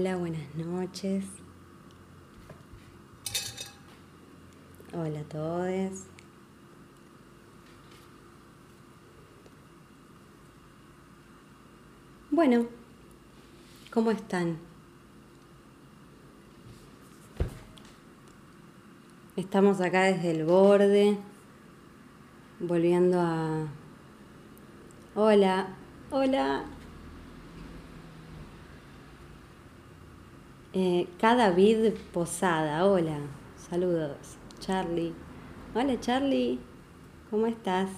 Hola, buenas noches. Hola a todos. Bueno, ¿cómo están? Estamos acá desde el borde, volviendo a... Hola, hola. Eh, cada vid posada, hola, saludos. Charlie. Hola Charlie, ¿cómo estás?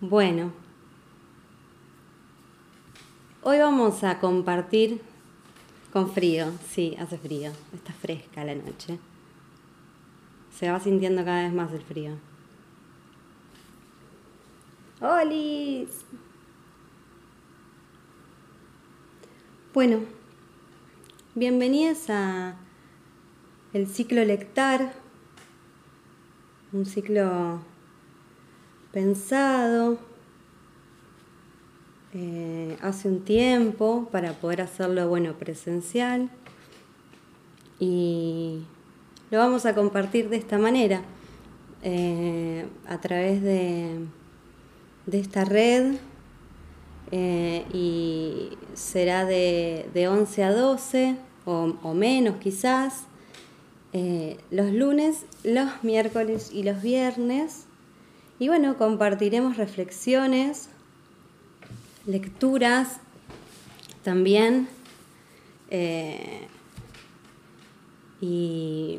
Bueno, hoy vamos a compartir con frío, sí, hace frío, está fresca la noche. Se va sintiendo cada vez más el frío. ¡Holis! Bueno, bienvenidos a el ciclo Lectar, un ciclo pensado eh, hace un tiempo para poder hacerlo bueno presencial. Y lo vamos a compartir de esta manera eh, a través de, de esta red eh, y será de, de, 11 a 12 o, menos quizás. Los lunes, los miércoles y los viernes. Y bueno, compartiremos reflexiones, lecturas también. Eh, y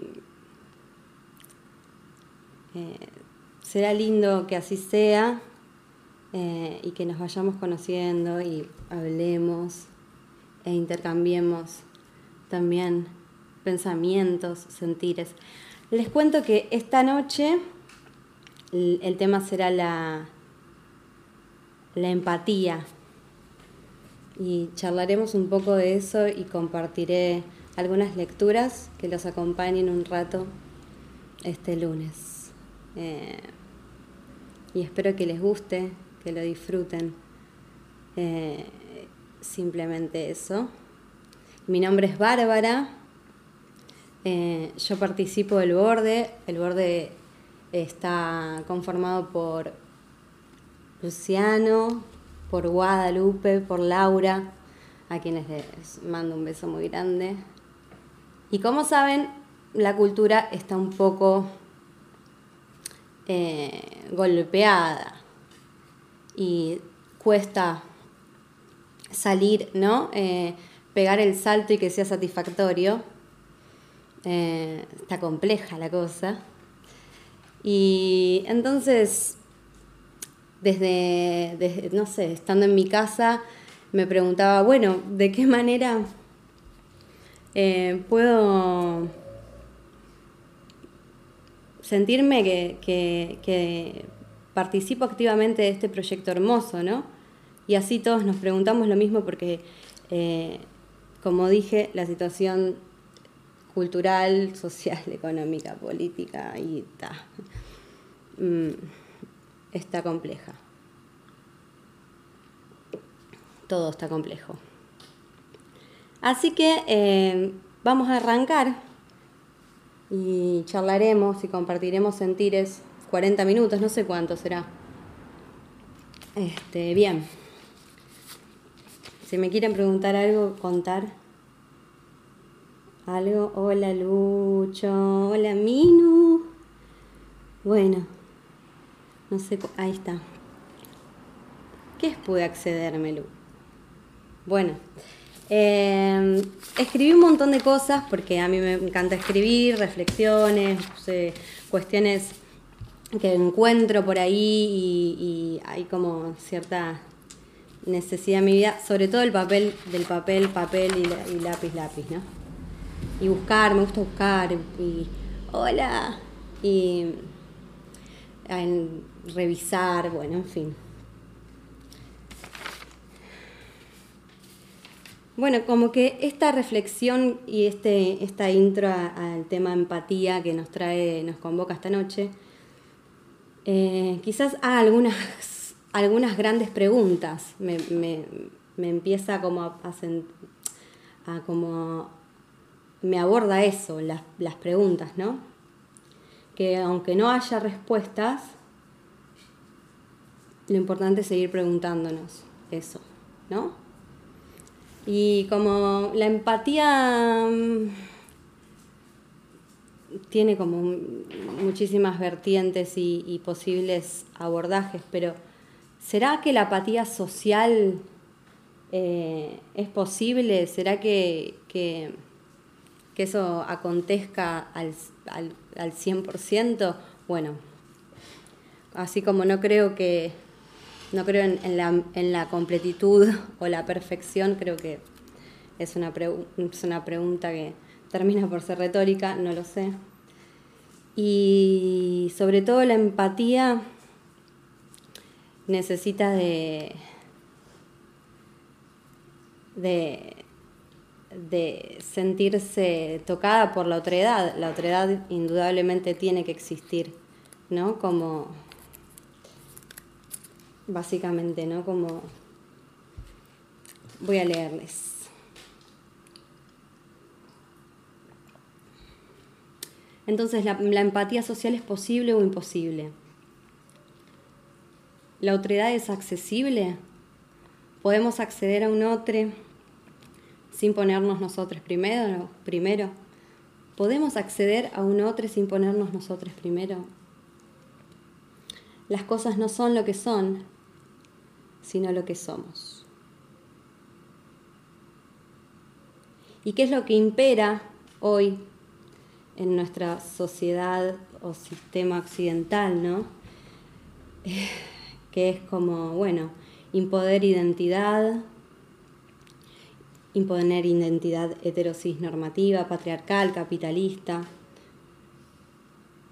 eh, será lindo que así sea eh, y que nos vayamos conociendo y hablemos e intercambiemos también pensamientos, sentires. Les cuento que esta noche el tema será la, la empatía. Y charlaremos un poco de eso y compartiré algunas lecturas que los acompañen un rato este lunes. Eh, y espero que les guste, que lo disfruten. Eh, simplemente eso. Mi nombre es Bárbara. Eh, yo participo del borde. El borde Está conformado por Luciano, por Guadalupe, por Laura, a quienes les mando un beso muy grande. Y como saben, la cultura está un poco eh, golpeada y cuesta salir, ¿no? Eh, pegar el salto y que sea satisfactorio. Eh, está compleja la cosa. Y entonces, desde, no sé, estando en mi casa, me preguntaba, bueno, ¿de qué manera eh, puedo sentirme que, participo activamente de este proyecto hermoso, ¿no? Y así todos nos preguntamos lo mismo porque, eh, como dije, la situación cultural, social, económica, política y está, mm, está compleja. Todo está complejo. Así que eh, vamos a arrancar y charlaremos y compartiremos sentires 40 minutos, no sé cuánto será. Este, bien. Si me quieren preguntar algo, contar algo. Hola Lucho, hola Minu. Bueno, no sé, ahí está. ¿Qué pude accederme, Lu? Bueno, em, escribí un montón de cosas porque a mí me encanta escribir, reflexiones, cuestiones que encuentro por ahí y, hay como cierta necesidad en mi vida, sobre todo el papel, del papel, papel y lápiz, lápiz, ¿no? y buscar, me gusta buscar y hola y revisar, bueno, en fin. Bueno, como que esta reflexión y este, esta intro al tema empatía que nos trae, nos convoca esta noche, eh, quizás algunas, algunas grandes preguntas. Me, me empieza como a, a, como me aborda eso, las, las preguntas, ¿no? Que aunque no haya respuestas, lo importante es seguir preguntándonos eso, ¿no? Y como la empatía mm, tiene como muchísimas vertientes y, posibles abordajes, pero ¿será que la apatía social eh, es posible? ¿Será que, que, eso acontezca al, al, al 100%? Bueno, así como no creo que no creo en, la, en, la, completitud o la perfección, creo que es una, es una pregunta que termina por ser retórica, no lo sé. Y sobre todo la empatía necesita de, de, sentirse tocada por la otredad. La otredad indudablemente tiene que existir, ¿no? Como básicamente, ¿no? Como voy a leerles. Entonces, ¿la, empatía social es posible o imposible? ¿La otredad es accesible? ¿Podemos acceder a un otro sin ponernos nosotros primero? primero? ¿Podemos acceder a un otro sin ponernos nosotros primero? Las cosas no son lo que son, sino lo que somos. ¿Y qué es lo que impera hoy en nuestra sociedad o sistema occidental, ¿no? que es como, bueno, imponer identidad, imponer identidad heterosis normativa, patriarcal, capitalista.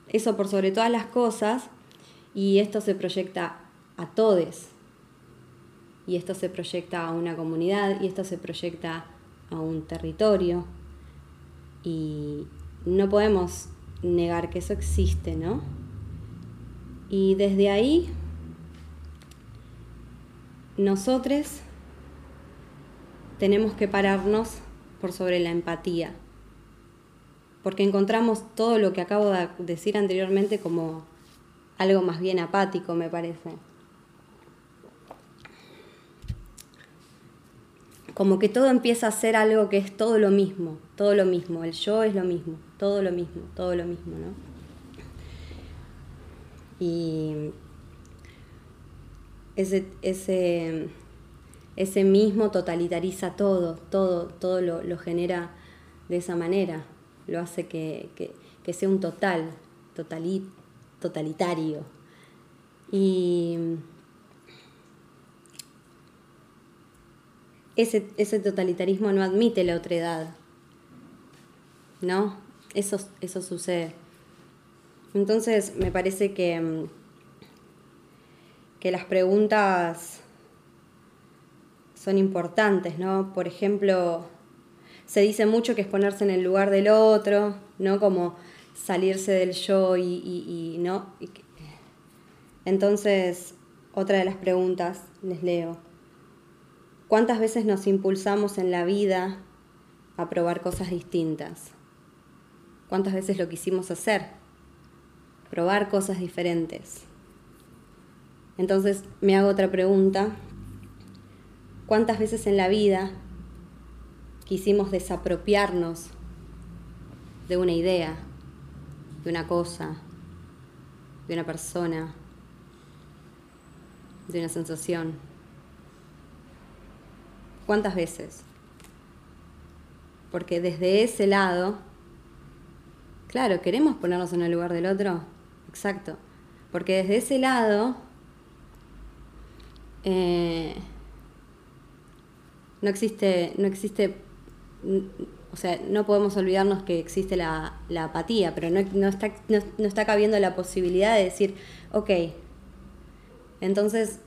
Eso por sobre todas las cosas, y esto se proyecta a todos, y esto se proyecta a una comunidad, y esto se proyecta a un territorio, y, no podemos negar que eso existe, ¿no? Y desde ahí, nosotros tenemos que pararnos por sobre la empatía, porque encontramos todo lo que acabo de decir anteriormente como algo más bien apático, me parece. como que todo empieza a ser algo que es todo lo mismo, todo lo mismo, el yo es lo mismo, todo lo mismo, todo lo mismo, ¿no? Y ese, ese, ese mismo totalitariza todo, todo, todo lo, genera de esa manera, lo hace que, sea un total, totalitario. Y ese, totalitarismo no admite la otredad. ¿No? Eso, eso sucede. Entonces me parece que, mm, que las preguntas son importantes, ¿no? Por ejemplo, se dice mucho que es ponerse en el lugar del otro, ¿no? Como salirse del yo y, y, ¿no? Entonces, otra de las preguntas, les leo. ¿Cuántas veces nos impulsamos en la vida a probar cosas distintas? ¿Cuántas veces lo quisimos hacer? Probar cosas diferentes. Entonces me hago otra pregunta. ¿Cuántas veces en la vida quisimos desapropiarnos de una idea, de una cosa, de una persona, de una sensación? ¿Cuántas veces? Porque desde ese lado, claro, queremos ponernos en el lugar del otro, exacto, porque desde ese lado eh, no existe, no existe, o sea, no podemos olvidarnos que existe la, apatía, pero no, no, está, no está cabiendo la posibilidad de decir, ok, entonces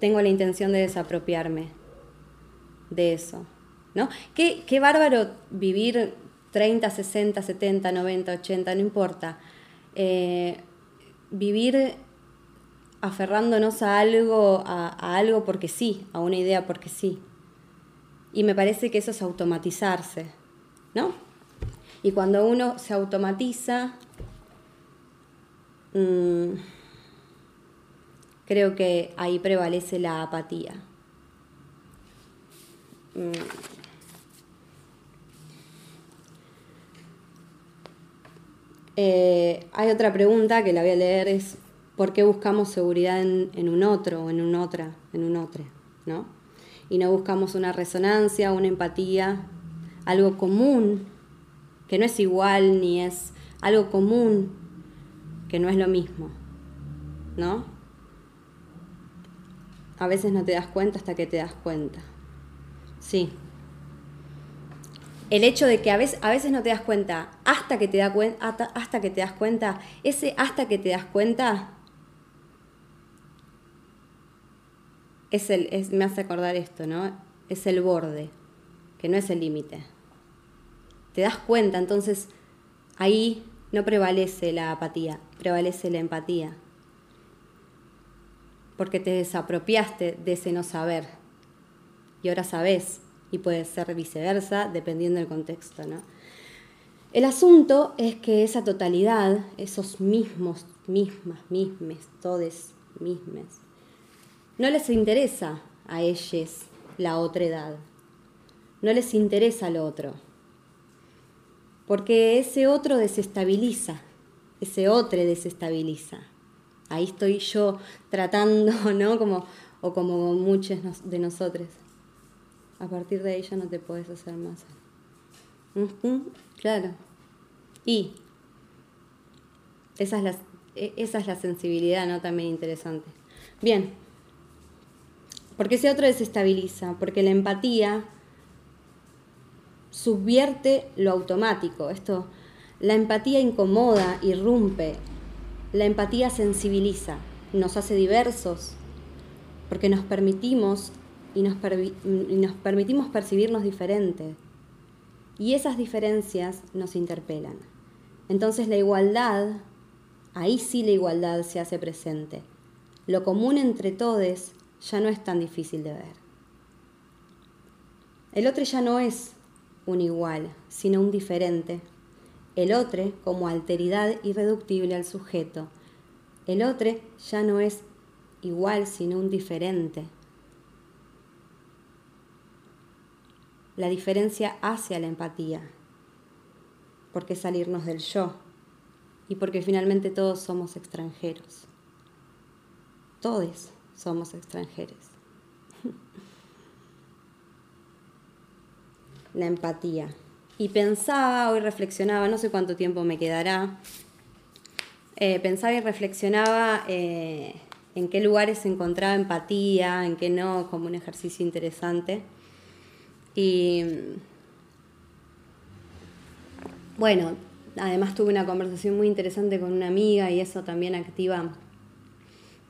tengo la intención de desapropiarme de eso. ¿No? Qué, qué bárbaro vivir 30, 60, 70, 90, 80, no importa. Eh, vivir aferrándonos a algo, a, algo porque sí, a una idea porque sí. Y me parece que eso es automatizarse, ¿no? Y cuando uno se automatiza, mm, creo que ahí prevalece la apatía. Mm. Eh, hay otra pregunta que la voy a leer, es ¿por qué buscamos seguridad en, un otro o en un otra, en un otro, ¿no? Y no buscamos una resonancia, una empatía, algo común, que no es igual ni es algo común, que no es lo mismo, ¿no? A veces no te das cuenta hasta que te das cuenta. Sí. El hecho de que a veces, a veces no te das cuenta hasta que te, da hasta, hasta que te das cuenta, ese hasta que te das cuenta es el, es, me hace acordar esto, ¿no? Es el borde, que no es el límite. Te das cuenta, entonces ahí no prevalece la apatía, prevalece la empatía. Porque te desapropiaste de ese no saber. Y ahora sabes, y puede ser viceversa, dependiendo del contexto, ¿no? El asunto es que esa totalidad, esos mismos, mismas, mismes, todes, mismes, no les interesa a ellos la otra edad. No les interesa lo otro. Porque ese otro desestabiliza, ese otro desestabiliza. Ahí estoy yo tratando, ¿no? Como, o como muchos de nosotros. A partir de ahí ya no te puedes hacer más. claro. Y esa es, la, e, esa es la sensibilidad, ¿no? También interesante. Bien, porque ese otro desestabiliza, porque la empatía subvierte lo automático. Esto, la empatía incomoda, irrumpe. La empatía sensibiliza, nos hace diversos, porque nos permitimos y nos, permitimos percibirnos diferentes. Y esas diferencias nos interpelan. Entonces la igualdad, ahí sí la igualdad se hace presente. Lo común entre todos ya no es tan difícil de ver. El otro ya no es un igual, sino un diferente. El otro como alteridad irreductible al sujeto. El otro ya no es igual, sino un diferente. La diferencia hacia la empatía, porque salirnos del yo y porque finalmente todos somos extranjeros. Todos somos extranjeros. La empatía. Y pensaba, hoy reflexionaba, no sé cuánto tiempo me quedará, eh, pensaba y reflexionaba eh, en qué lugares se encontraba empatía, en qué no, como un ejercicio interesante. Y bueno, además tuve una conversación muy interesante con una amiga y eso también activa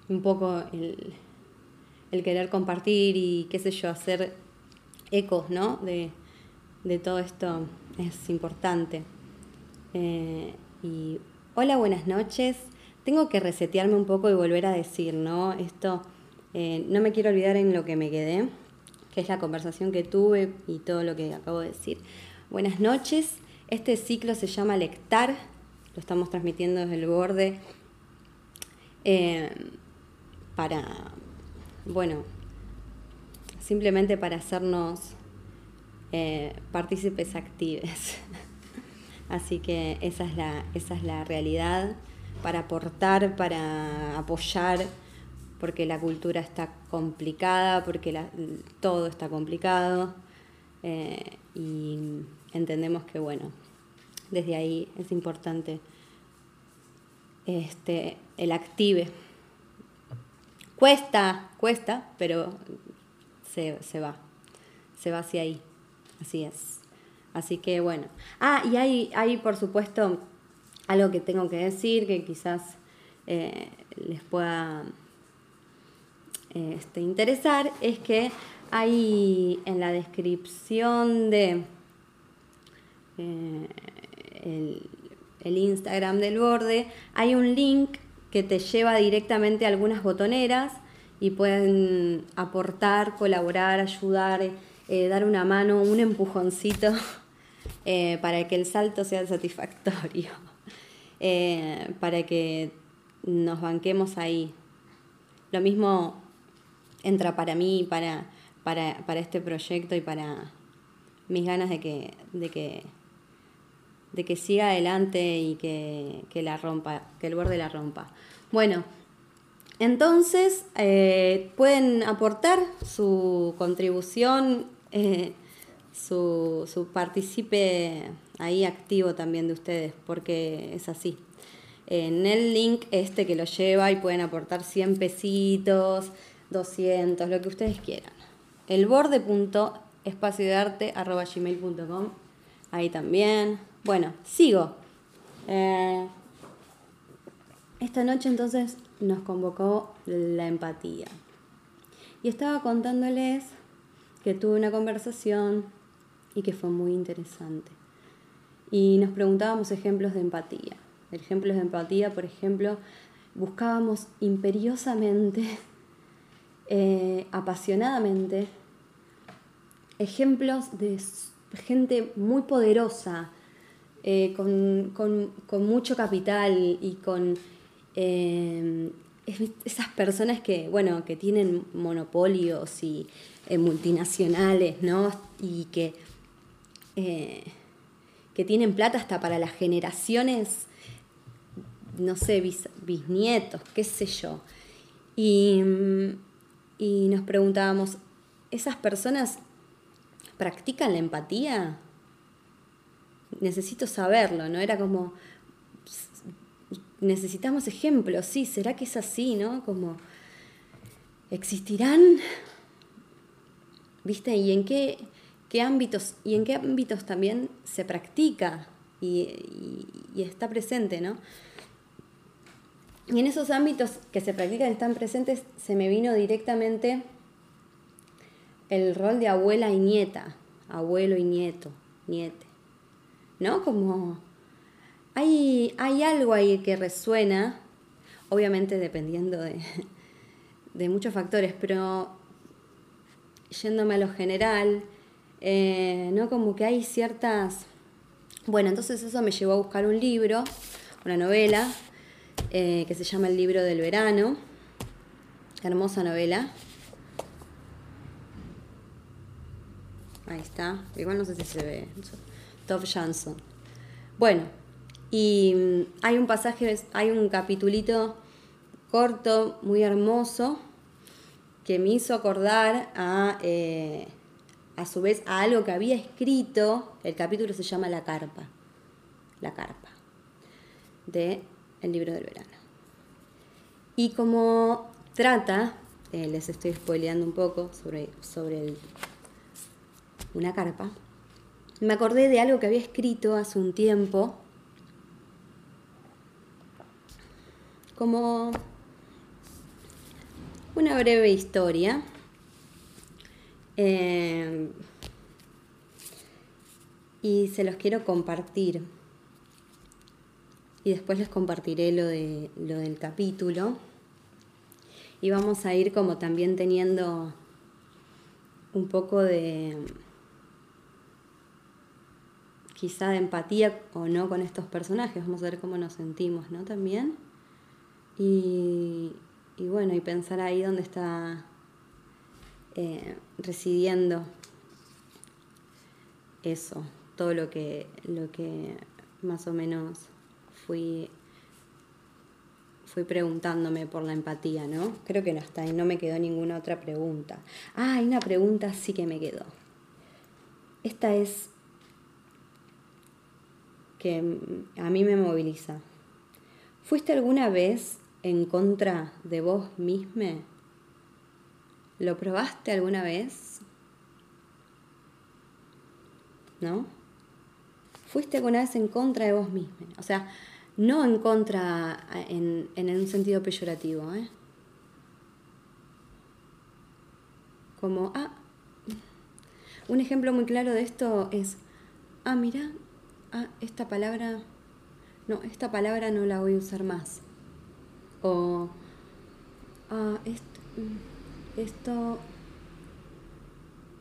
un poco el, querer compartir y qué sé yo, hacer ecos, ¿no? De, todo esto es importante. Eh, y hola, buenas noches. Tengo que resetearme un poco y volver a decir, ¿no? Esto, eh, no me quiero olvidar en lo que me quedé, que es la conversación que tuve y todo lo que acabo de decir. Buenas noches. Este ciclo se llama Lectar, lo estamos transmitiendo desde el borde. Eh, para, bueno, simplemente para hacernos eh, partícipes actives. Así que esa es, la, esa es la realidad, para aportar, para apoyar, porque la cultura está complicada, porque todo está complicado eh, y entendemos que, bueno, desde ahí es importante este, el active Cuesta, cuesta, pero se, va, se va hacia ahí, así es. Así que bueno. Ah, y hay, hay por supuesto algo que tengo que decir que quizás eh, les pueda este, interesar, es que hay en la descripción de eh, el, Instagram del borde, hay un link que te lleva directamente a algunas botoneras y pueden aportar, colaborar, ayudar, eh, dar una mano, un empujoncito eh, para que el salto sea satisfactorio, para que nos banquemos ahí. Lo mismo entra para mí, para, para, para este proyecto y para mis ganas de que, de que, de que siga adelante y que, que la rompa, que el borde la rompa. Bueno, entonces eh, pueden aportar su contribución, eh, su, su participe ahí activo también de ustedes, porque es así. En el link este que lo lleva y pueden aportar 100 pesitos, 200, lo que ustedes quieran. El gmail.com ahí también. Bueno, sigo. Eh, esta noche entonces nos convocó la empatía. Y estaba contándoles que tuve una conversación y que fue muy interesante. Y nos preguntábamos ejemplos de empatía. Ejemplos de empatía, por ejemplo, buscábamos imperiosamente, eh, apasionadamente, ejemplos de gente muy poderosa, eh, con, con, mucho capital y con eh, esas personas que, bueno, que tienen monopolios y multinacionales, ¿no? Y que, que tienen plata hasta para las generaciones, no sé, bisnietos, qué sé yo. Y, y nos preguntábamos, ¿esas personas practican la empatía? Necesito saberlo, ¿no? Era como, necesitamos ejemplos, sí, ¿será que es así, no? Como, ¿existirán? ¿Viste? ¿Y en qué, qué ámbitos, y en qué ámbitos también se practica y, y está presente, ¿no? Y en esos ámbitos que se practican están presentes, se me vino directamente el rol de abuela y nieta, abuelo y nieto, niete, ¿no? Como hay, hay algo ahí que resuena, obviamente dependiendo de, de muchos factores, pero yéndome a lo general, eh, ¿no? Como que hay ciertas... Bueno, entonces eso me llevó a buscar un libro, una novela, eh, que se llama El libro del verano, hermosa novela, Ahí está. Igual no sé si se ve. Top Jansson. Bueno, y mm, hay un pasaje, hay un capitulito corto, muy hermoso, que me hizo acordar a, eh, a su vez, a algo que había escrito. El capítulo se llama La carpa. La carpa. De El libro del verano. Y como trata, eh, les estoy spoileando un poco sobre, sobre una carpa, me acordé de algo que había escrito hace un tiempo, como una breve historia. Eh, y se los quiero compartir. Y después les compartiré lo, de, lo del capítulo. Y vamos a ir como también teniendo un poco de, quizá de empatía o no con estos personajes, vamos a ver cómo nos sentimos, ¿no? También. Y, bueno, y pensar ahí dónde está eh, residiendo eso, todo lo que, lo que más o menos fui, fui preguntándome por la empatía, ¿no? Creo que no está y no me quedó ninguna otra pregunta. Ah, hay una pregunta sí que me quedó. Esta es que a mí me moviliza. ¿Fuiste alguna vez en contra de vos misma? ¿Lo probaste alguna vez? ¿No? ¿Fuiste alguna vez en contra de vos misma? O sea, no en contra en, en un sentido peyorativo, ¿eh? Como, ah, un ejemplo muy claro de esto es, ah, mira, ah, esta palabra, no, esta palabra no la voy a usar más. O, ah, esto, esto,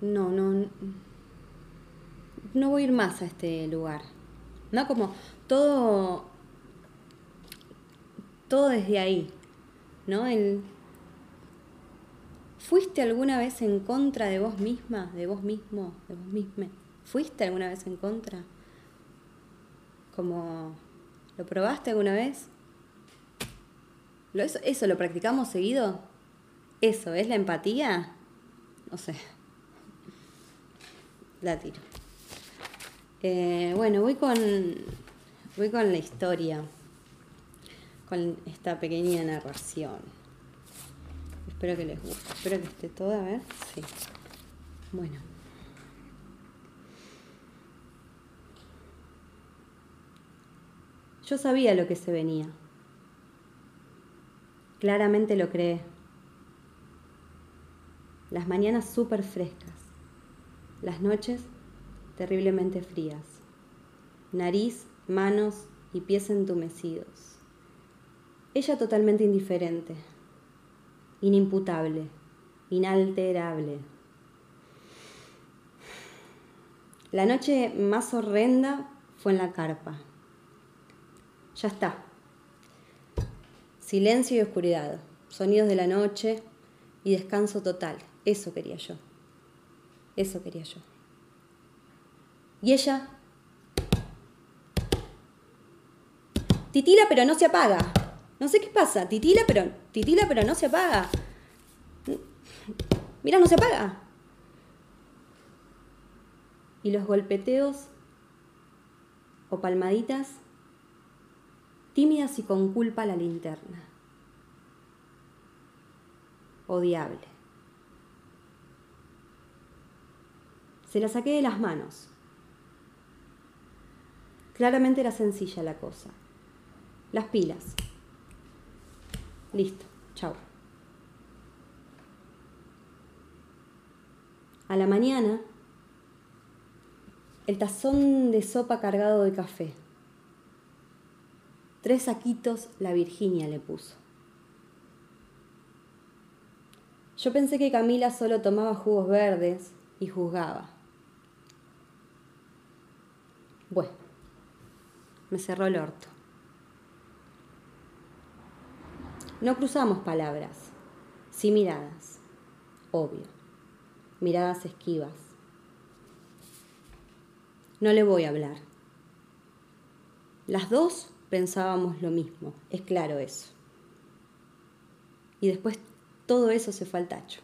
no, no, no voy a ir más a este lugar. ¿No? Como todo, todo desde ahí, ¿no? El, ¿Fuiste alguna vez en contra de vos misma, de vos mismo, de vos misma? ¿Fuiste alguna vez en contra? Como, ¿lo probaste alguna vez? ¿Lo, eso, ¿Eso lo practicamos seguido? ¿Eso es la empatía? No sé. La tiro. Eh, bueno, voy con, voy con la historia, con esta pequeña narración. Espero que les guste, espero que esté toda, a ver, sí. Bueno. Yo sabía lo que se venía. Claramente lo creé. Las mañanas súper frescas. Las noches terriblemente frías. Nariz, manos y pies entumecidos. Ella totalmente indiferente, inimputable, inalterable. La noche más horrenda fue en la carpa. Ya está. Silencio y oscuridad, sonidos de la noche y descanso total. Eso quería yo. Eso quería yo. Y ella titila pero no se apaga. No sé qué pasa, titila pero titila pero no se apaga. Mira, no se apaga. Y los golpeteos o palmaditas tímidas y con culpa la linterna. Odiable. Se la saqué de las manos. Claramente era sencilla la cosa. Las pilas. Listo, chao. A la mañana, el tazón de sopa cargado de café. Tres saquitos la Virginia le puso. Yo pensé que Camila solo tomaba jugos verdes y juzgaba. Bueno, me cerró el orto. No cruzamos palabras, sí miradas, obvio, miradas esquivas. No le voy a hablar. Las dos pensábamos lo mismo, es claro eso. Y después todo eso se fue al tacho.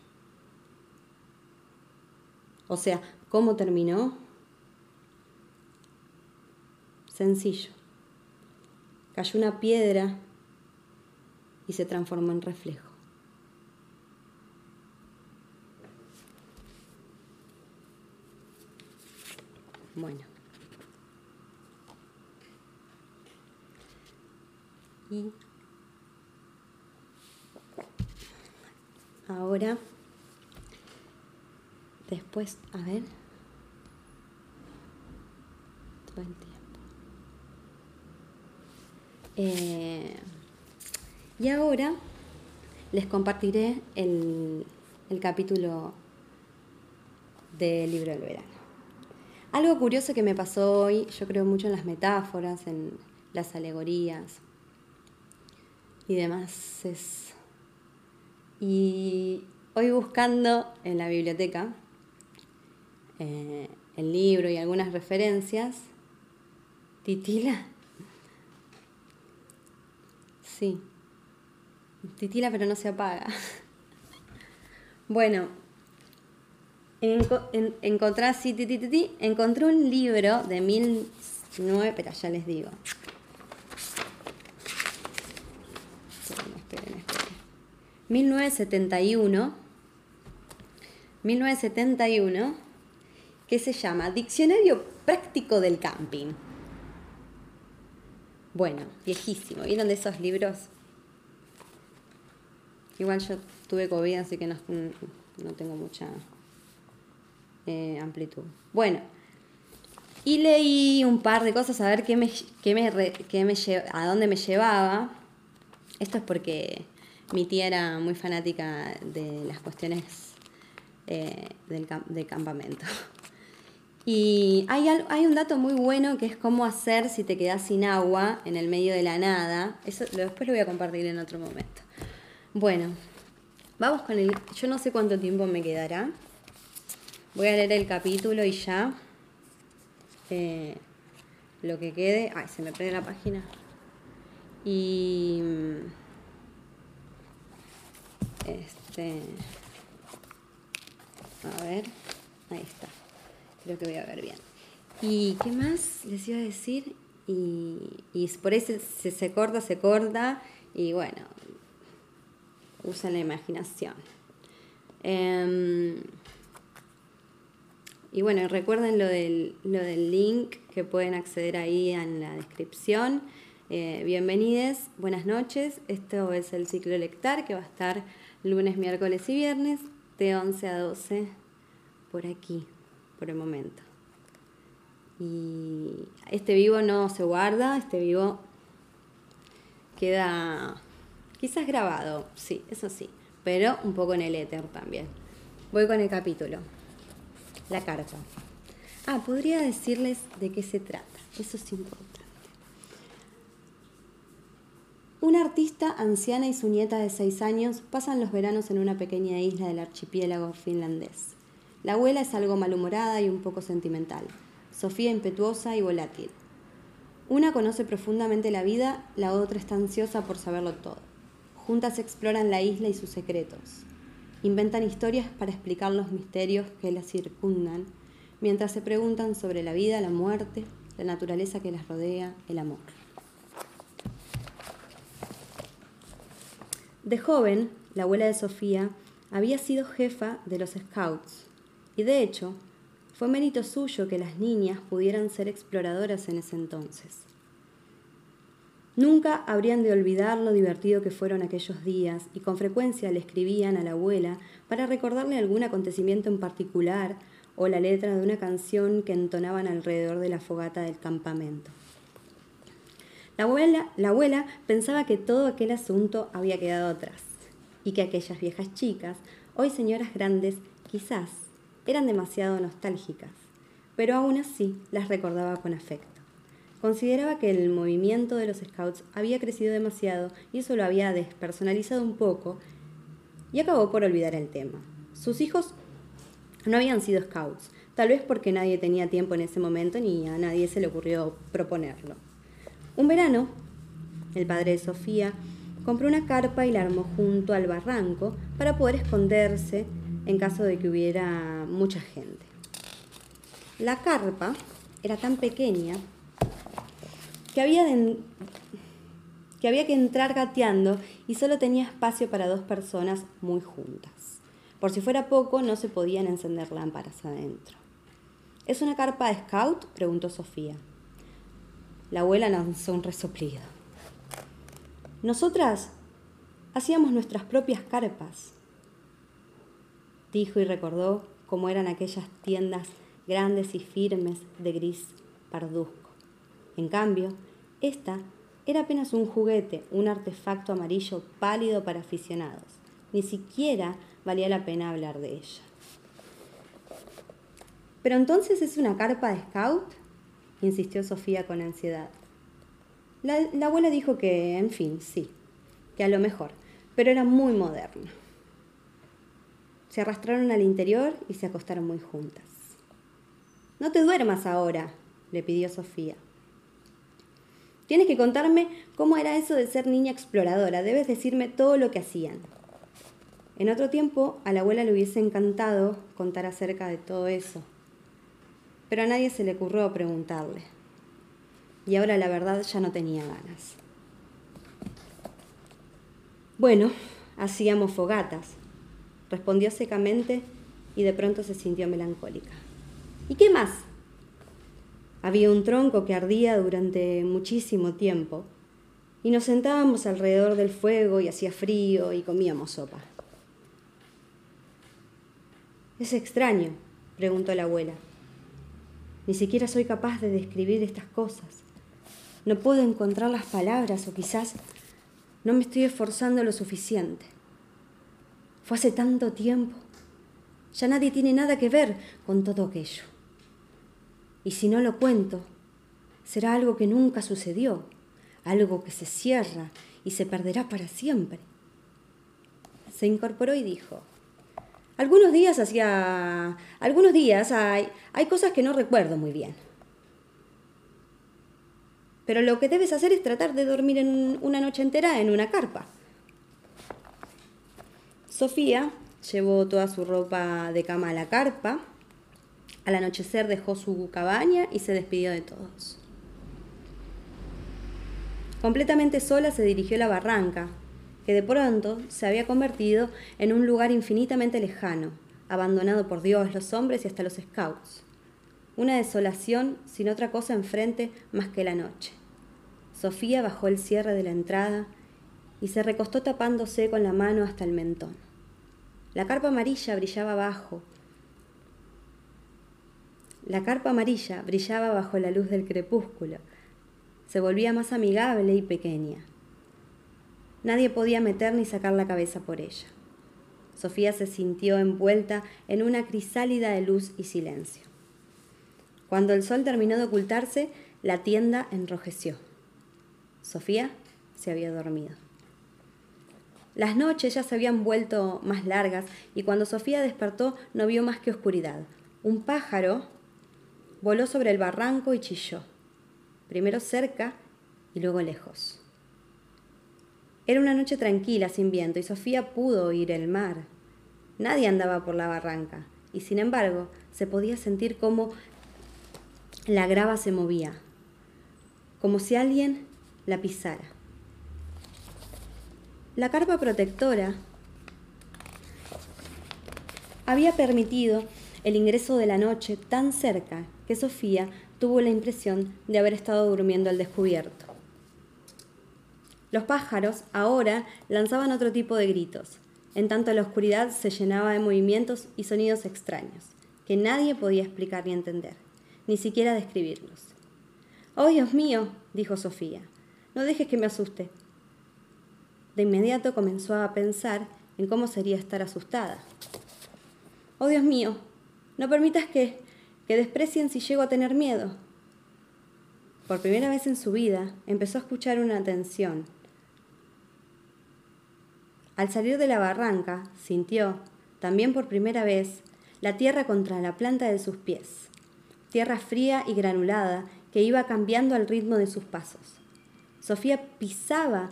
O sea, ¿cómo terminó? Sencillo. Cayó una piedra y se transformó en reflejo. Bueno. Y ahora, después, a ver, todo el tiempo. Eh, y ahora les compartiré el, el capítulo del libro del verano. Algo curioso que me pasó hoy, yo creo mucho en las metáforas, en las alegorías y demás. Es... Y hoy buscando en la biblioteca eh, el libro y algunas referencias, Titila Sí. Titila pero no se apaga. bueno, encontré así, encontré un libro de 1009, pero ya les digo. Esperen, esperen, esperen. 1971. 1971, que se llama Diccionario Práctico del Camping. Bueno, viejísimo. ¿Vieron de esos libros? Igual yo tuve COVID, así que no, tengo mucha eh, amplitud. Bueno, y leí un par de cosas a ver qué me, qué me, qué me a dónde me llevaba. Esto es porque mi tía era muy fanática de las cuestiones eh, del, del, campamento. Y hay, hay un dato muy bueno que es cómo hacer si te quedas sin agua en el medio de la nada. Eso después lo voy a compartir en otro momento. Bueno, vamos con el... Yo no sé cuánto tiempo me quedará. Voy a leer el capítulo y ya. Eh, lo que quede. Ay, se me prende la página. Y. Este. A ver. Ahí está. Creo que voy a ver bien. ¿Y qué más les iba a decir? Y, y por eso se, se corta, se corta. Y bueno, usen la imaginación. Eh, y bueno, recuerden lo del, lo del link que pueden acceder ahí en la descripción. Eh, bienvenidos, buenas noches. Esto es el ciclo lectar que va a estar lunes, miércoles y viernes de 11 a 12 por aquí, por el momento. Y este vivo no se guarda, este vivo queda quizás grabado, sí, eso sí, pero un poco en el éter también. Voy con el capítulo la carta. Ah, podría decirles de qué se trata. Eso es importante. Una artista anciana y su nieta de seis años pasan los veranos en una pequeña isla del archipiélago finlandés. La abuela es algo malhumorada y un poco sentimental. Sofía impetuosa y volátil. Una conoce profundamente la vida, la otra está ansiosa por saberlo todo. Juntas exploran la isla y sus secretos. Inventan historias para explicar los misterios que las circundan, mientras se preguntan sobre la vida, la muerte, la naturaleza que las rodea, el amor. De joven, la abuela de Sofía había sido jefa de los Scouts y de hecho fue mérito suyo que las niñas pudieran ser exploradoras en ese entonces. Nunca habrían de olvidar lo divertido que fueron aquellos días y con frecuencia le escribían a la abuela para recordarle algún acontecimiento en particular o la letra de una canción que entonaban alrededor de la fogata del campamento. La abuela, la abuela pensaba que todo aquel asunto había quedado atrás y que aquellas viejas chicas, hoy señoras grandes, quizás eran demasiado nostálgicas, pero aún así las recordaba con afecto. Consideraba que el movimiento de los scouts había crecido demasiado y eso lo había despersonalizado un poco y acabó por olvidar el tema. Sus hijos no habían sido scouts, tal vez porque nadie tenía tiempo en ese momento ni a nadie se le ocurrió proponerlo. Un verano, el padre de Sofía compró una carpa y la armó junto al barranco para poder esconderse en caso de que hubiera mucha gente. La carpa era tan pequeña que había, que que entrar gateando y solo tenía espacio para dos personas muy juntas. Por si fuera poco, no se podían encender lámparas adentro. ¿Es una carpa de scout? preguntó Sofía. La abuela lanzó un resoplido. Nosotras hacíamos nuestras propias carpas, dijo y recordó cómo eran aquellas tiendas grandes y firmes de gris parduzco. En cambio, esta era apenas un juguete, un artefacto amarillo pálido para aficionados. Ni siquiera valía la pena hablar de ella. ¿Pero entonces es una carpa de scout? insistió Sofía con ansiedad. La, la, abuela dijo que, en fin, sí, que a lo mejor, pero era muy moderna. Se arrastraron al interior y se acostaron muy juntas. No te duermas ahora, le pidió Sofía. Tienes que contarme cómo era eso de ser niña exploradora. Debes decirme todo lo que hacían. En otro tiempo, a la abuela le hubiese encantado contar acerca de todo eso. Pero a nadie se le ocurrió preguntarle. Y ahora la verdad ya no tenía ganas. Bueno, hacíamos fogatas, respondió secamente y de pronto se sintió melancólica. ¿Y qué más? Había un tronco que ardía durante muchísimo tiempo y nos sentábamos alrededor del fuego y hacía frío y comíamos sopa. Es extraño, preguntó la abuela. Ni siquiera soy capaz de describir estas cosas. No puedo encontrar las palabras o quizás No me estoy esforzando lo suficiente. Fue hace tanto tiempo. Ya nadie tiene nada que ver con todo aquello. Y si no lo cuento, será algo que nunca sucedió, algo que se cierra y se perderá para siempre. Se incorporó y dijo, algunos días hacía... Algunos días hay, hay cosas que no recuerdo muy bien. Pero lo que debes hacer es tratar de dormir en una noche entera en una carpa. Sofía llevó toda su ropa de cama a la carpa. Al anochecer dejó su cabaña y se despidió de todos. Completamente sola se dirigió a la barranca, que de pronto se había convertido en un lugar infinitamente lejano, abandonado por Dios, los hombres y hasta los scouts. Una desolación sin otra cosa enfrente más que la noche. Sofía bajó el cierre de la entrada y se recostó tapándose con la mano hasta el mentón. La carpa amarilla brillaba abajo. La carpa amarilla brillaba bajo la luz del crepúsculo. Se volvía más amigable y pequeña. Nadie podía meter ni sacar la cabeza por ella. Sofía se sintió envuelta en una crisálida de luz y silencio. Cuando el sol terminó de ocultarse, la tienda enrojeció. Sofía se había dormido. Las noches ya se habían vuelto más largas y cuando Sofía despertó no vio más que oscuridad. Un pájaro voló sobre el barranco y chilló, primero cerca y luego lejos. Era una noche tranquila, sin viento, y Sofía pudo oír el mar. Nadie andaba por la barranca, y sin embargo se podía sentir como la grava se movía, como si alguien la pisara. La carpa protectora había permitido el ingreso de la noche tan cerca que Sofía tuvo la impresión de haber estado durmiendo al descubierto. Los pájaros ahora lanzaban otro tipo de gritos, en tanto la oscuridad se llenaba de movimientos y sonidos extraños, que nadie podía explicar ni entender, ni siquiera describirlos. Oh Dios mío, dijo Sofía, no dejes que me asuste. De inmediato comenzó a pensar en cómo sería estar asustada. Oh Dios mío, no permitas que, que desprecien si llego a tener miedo. Por primera vez en su vida empezó a escuchar una tensión. Al salir de la barranca, sintió, también por primera vez, la tierra contra la planta de sus pies, tierra fría y granulada que iba cambiando al ritmo de sus pasos. Sofía pisaba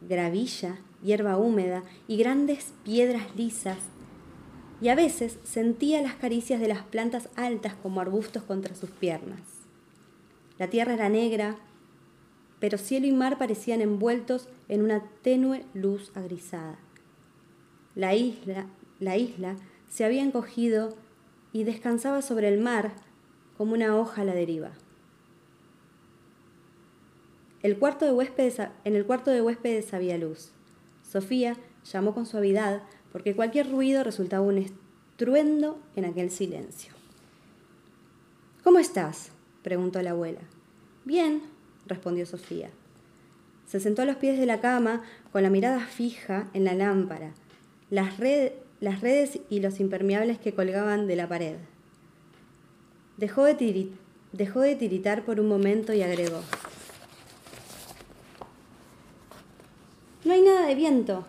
gravilla, hierba húmeda y grandes piedras lisas, y a veces sentía las caricias de las plantas altas como arbustos contra sus piernas. La tierra era negra, pero cielo y mar parecían envueltos en una tenue luz agrisada. La isla, la isla se había encogido y descansaba sobre el mar como una hoja a la deriva. El cuarto de huéspedes, en el cuarto de huéspedes había luz. Sofía llamó con suavidad porque cualquier ruido resultaba un estruendo en aquel silencio. ¿Cómo estás? preguntó la abuela. Bien, respondió Sofía. Se sentó a los pies de la cama con la mirada fija en la lámpara, las, las redes y los impermeables que colgaban de la pared. Dejó de, dejó de tiritar por un momento y agregó. No hay nada de viento.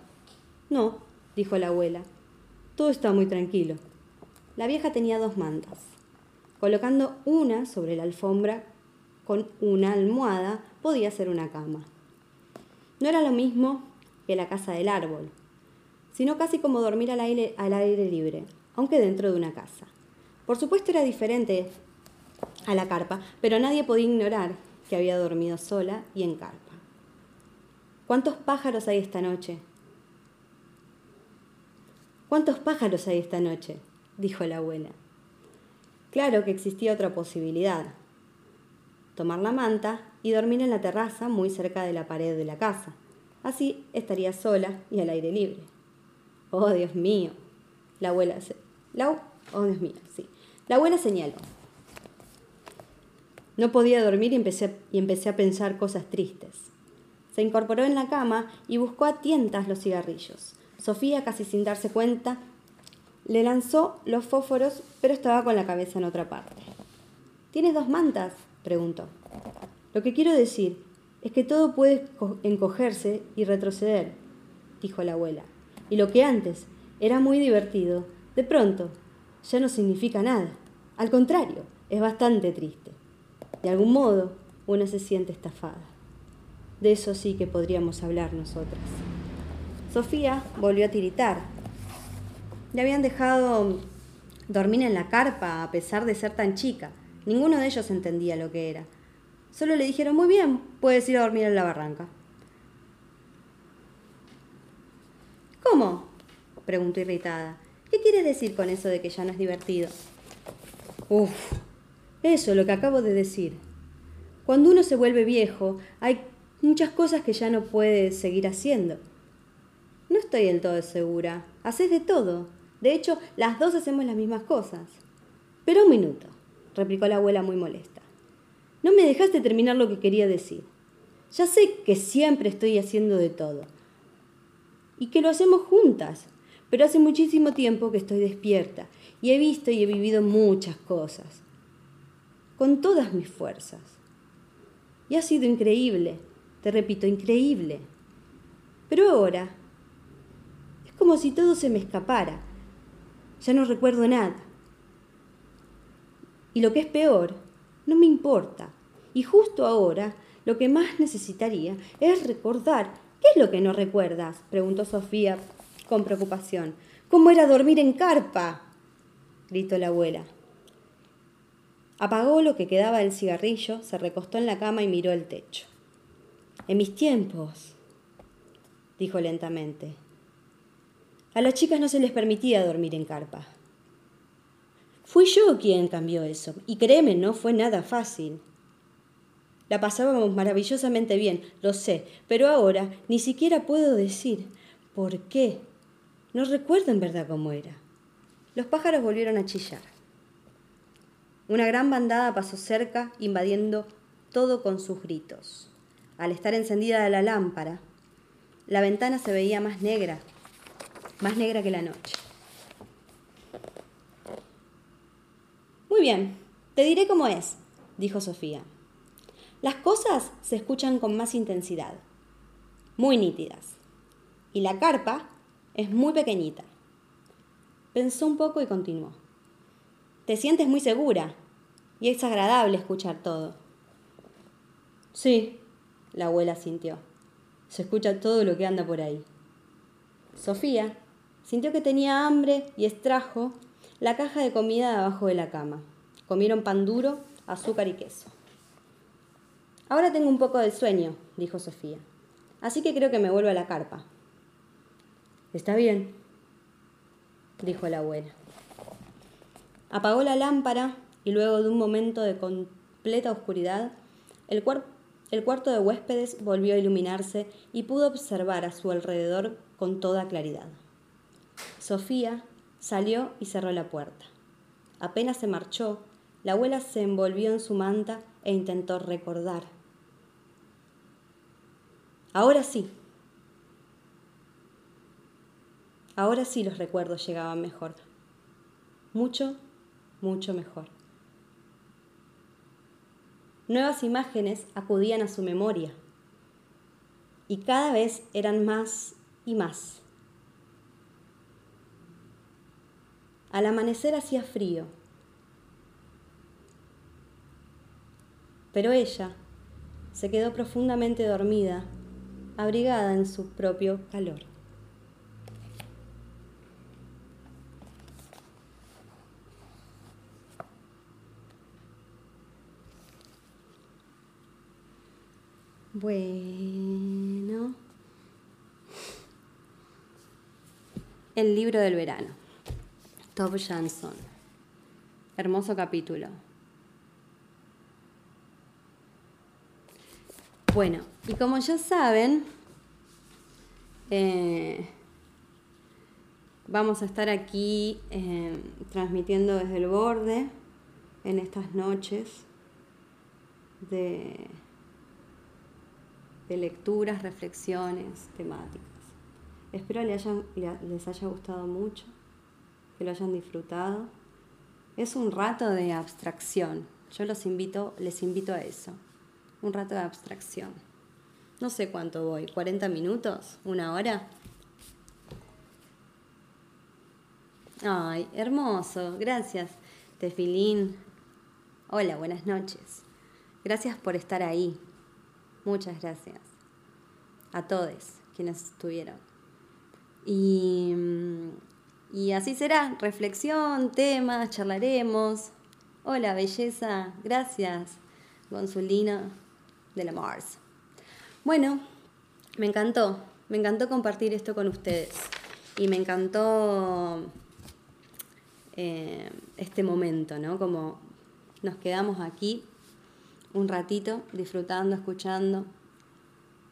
No, dijo la abuela. Todo está muy tranquilo. La vieja tenía dos mantas. Colocando una sobre la alfombra con una almohada, podía ser una cama. No era lo mismo que la casa del árbol, sino casi como dormir al aire, al aire libre, aunque dentro de una casa. Por supuesto era diferente a la carpa, pero nadie podía ignorar que había dormido sola y en carpa. ¿Cuántos pájaros hay esta noche? ¿Cuántos pájaros hay esta noche? dijo la abuela. Claro que existía otra posibilidad. Tomar la manta y dormir en la terraza muy cerca de la pared de la casa. Así estaría sola y al aire libre. Oh, Dios mío. La abuela se... Oh, Dios mío, sí. La abuela señaló. No podía dormir y empecé, y empecé a pensar cosas tristes. Se incorporó en la cama y buscó a tientas los cigarrillos. Sofía, casi sin darse cuenta, le lanzó los fósforos, pero estaba con la cabeza en otra parte. ¿Tienes dos mantas? preguntó. Lo que quiero decir es que todo puede encogerse y retroceder, dijo la abuela. Y lo que antes era muy divertido, de pronto ya no significa nada. Al contrario, es bastante triste. De algún modo, una se siente estafada. De eso sí que podríamos hablar nosotras. Sofía volvió a tiritar. Le habían dejado dormir en la carpa a pesar de ser tan chica. Ninguno de ellos entendía lo que era. Solo le dijeron, muy bien, puedes ir a dormir en la barranca. ¿Cómo? preguntó irritada. ¿Qué quieres decir con eso de que ya no es divertido? Uf, eso, lo que acabo de decir. Cuando uno se vuelve viejo, hay muchas cosas que ya no puede seguir haciendo. No estoy del todo segura. Haces de todo. De hecho, las dos hacemos las mismas cosas. Pero un minuto, replicó la abuela muy molesta. No me dejaste terminar lo que quería decir. Ya sé que siempre estoy haciendo de todo. Y que lo hacemos juntas. Pero hace muchísimo tiempo que estoy despierta y he visto y he vivido muchas cosas. Con todas mis fuerzas. Y ha sido increíble. Te repito, increíble. Pero ahora como si todo se me escapara. Ya no recuerdo nada. Y lo que es peor, no me importa. Y justo ahora, lo que más necesitaría es recordar. ¿Qué es lo que no recuerdas? preguntó Sofía con preocupación. ¿Cómo era dormir en carpa? gritó la abuela. Apagó lo que quedaba del cigarrillo, se recostó en la cama y miró el techo. En mis tiempos, dijo lentamente, a las chicas no se les permitía dormir en carpa. Fui yo quien cambió eso, y créeme, no fue nada fácil. La pasábamos maravillosamente bien, lo sé, pero ahora ni siquiera puedo decir por qué. No recuerdo en verdad cómo era. Los pájaros volvieron a chillar. Una gran bandada pasó cerca, invadiendo todo con sus gritos. Al estar encendida la lámpara, la ventana se veía más negra, más negra que la noche. Muy bien, te diré cómo es, dijo Sofía. Las cosas se escuchan con más intensidad, muy nítidas. Y la carpa es muy pequeñita. Pensó un poco y continuó. Te sientes muy segura y es agradable escuchar todo. Sí, la abuela sintió. Se escucha todo lo que anda por ahí. Sofía sintió que tenía hambre y extrajo la caja de comida abajo de la cama. Comieron pan duro, azúcar y queso. Ahora tengo un poco de sueño, dijo Sofía. Así que creo que me vuelvo a la carpa. Está bien, dijo la abuela. Apagó la lámpara y luego de un momento de completa oscuridad, el, el cuarto de huéspedes volvió a iluminarse y pudo observar a su alrededor con toda claridad. Sofía Salió y cerró la puerta. Apenas se marchó, la abuela se envolvió en su manta e intentó recordar. Ahora sí. Ahora sí los recuerdos llegaban mejor. Mucho, mucho mejor. Nuevas imágenes acudían a su memoria y cada vez eran más y más. Al amanecer hacía frío, pero ella se quedó profundamente dormida, abrigada en su propio calor. Bueno. El libro del verano. Tove Jansson. Hermoso capítulo. Bueno, y como ya saben, eh, vamos a estar aquí eh, transmitiendo desde el borde en estas noches de de lecturas, reflexiones, temáticas. Espero les, les haya gustado mucho, que lo hayan disfrutado. Es un rato de abstracción. Yo los invito, les invito a eso. Un rato de abstracción. No sé cuánto voy, ¿40 minutos? ¿Una hora? Ay, hermoso, gracias. Tefilín. Hola, buenas noches. Gracias por estar ahí. Muchas gracias. A todos quienes estuvieron. Y, y así será. Reflexión, temas, charlaremos. Hola, belleza. Gracias, Gonzulina de la Mars. Bueno, me encantó. Me encantó compartir esto con ustedes. Y me encantó eh, este momento, ¿no? Como nos quedamos aquí un ratito disfrutando, escuchando.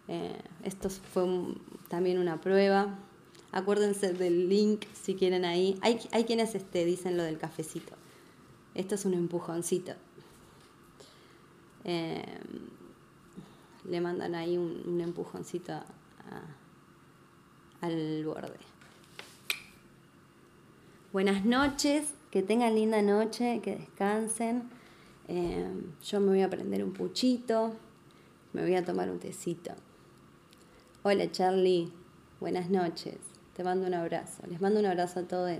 Eh, esto fue también una prueba. Acuérdense del link si quieren ahí. Hay, hay quienes este, dicen lo del cafecito. Esto es un empujoncito. Eh, le mandan ahí un, empujoncito al borde. Buenas noches, que tengan linda noche, que descansen. Eh, yo me voy a prender un puchito, me voy a tomar un tecito. Hola Charlie, buenas noches, te mando un abrazo, les mando un abrazo a todos.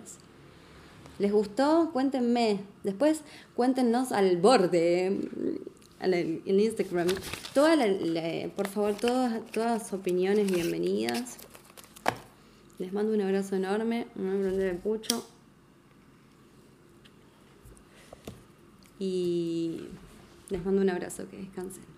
¿Les gustó? Cuéntenme. Después cuéntenos al borde, en Instagram. Por favor, todas, todas opiniones bienvenidas. Les mando un abrazo enorme. A prender el pucho. Y les mando un abrazo, que descansen.